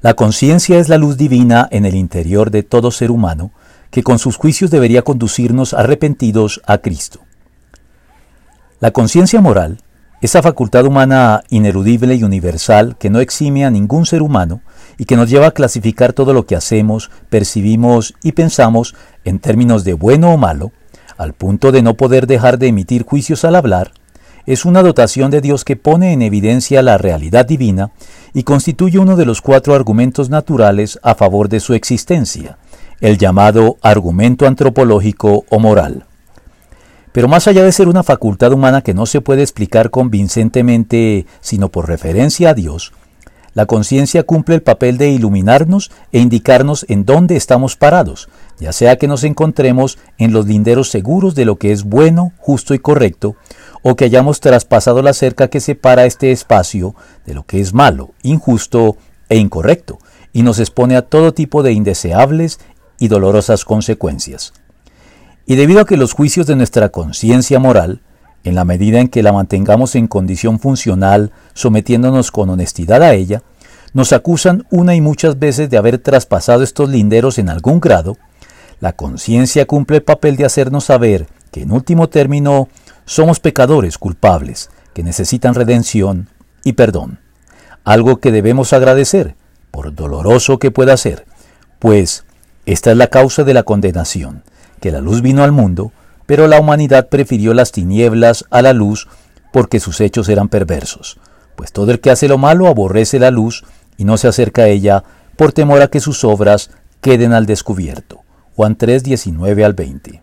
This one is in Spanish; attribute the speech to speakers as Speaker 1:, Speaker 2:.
Speaker 1: La conciencia es la luz divina en el interior de todo ser humano que con sus juicios debería conducirnos arrepentidos a Cristo. La conciencia moral, esa facultad humana inerudible y universal que no exime a ningún ser humano y que nos lleva a clasificar todo lo que hacemos, percibimos y pensamos en términos de bueno o malo, al punto de no poder dejar de emitir juicios al hablar, es una dotación de Dios que pone en evidencia la realidad divina y constituye uno de los cuatro argumentos naturales a favor de su existencia, el llamado argumento antropológico o moral. Pero más allá de ser una facultad humana que no se puede explicar convincentemente sino por referencia a Dios, la conciencia cumple el papel de iluminarnos e indicarnos en dónde estamos parados, ya sea que nos encontremos en los linderos seguros de lo que es bueno, justo y correcto, o que hayamos traspasado la cerca que separa este espacio de lo que es malo, injusto e incorrecto, y nos expone a todo tipo de indeseables y dolorosas consecuencias. Y debido a que los juicios de nuestra conciencia moral, en la medida en que la mantengamos en condición funcional, sometiéndonos con honestidad a ella, nos acusan una y muchas veces de haber traspasado estos linderos en algún grado, la conciencia cumple el papel de hacernos saber que en último término somos pecadores culpables que necesitan redención y perdón, algo que debemos agradecer, por doloroso que pueda ser, pues esta es la causa de la condenación, que la luz vino al mundo, pero la humanidad prefirió las tinieblas a la luz porque sus hechos eran perversos, pues todo el que hace lo malo aborrece la luz y no se acerca a ella por temor a que sus obras queden al descubierto. Juan 3, 19 al 20.